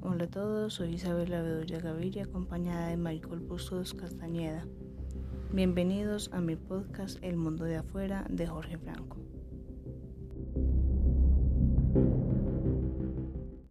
Hola a todos, soy Isabel Bedoya Gaviria acompañada de Michael Bustos Castañeda. Bienvenidos a mi podcast El Mundo de Afuera de Jorge Franco.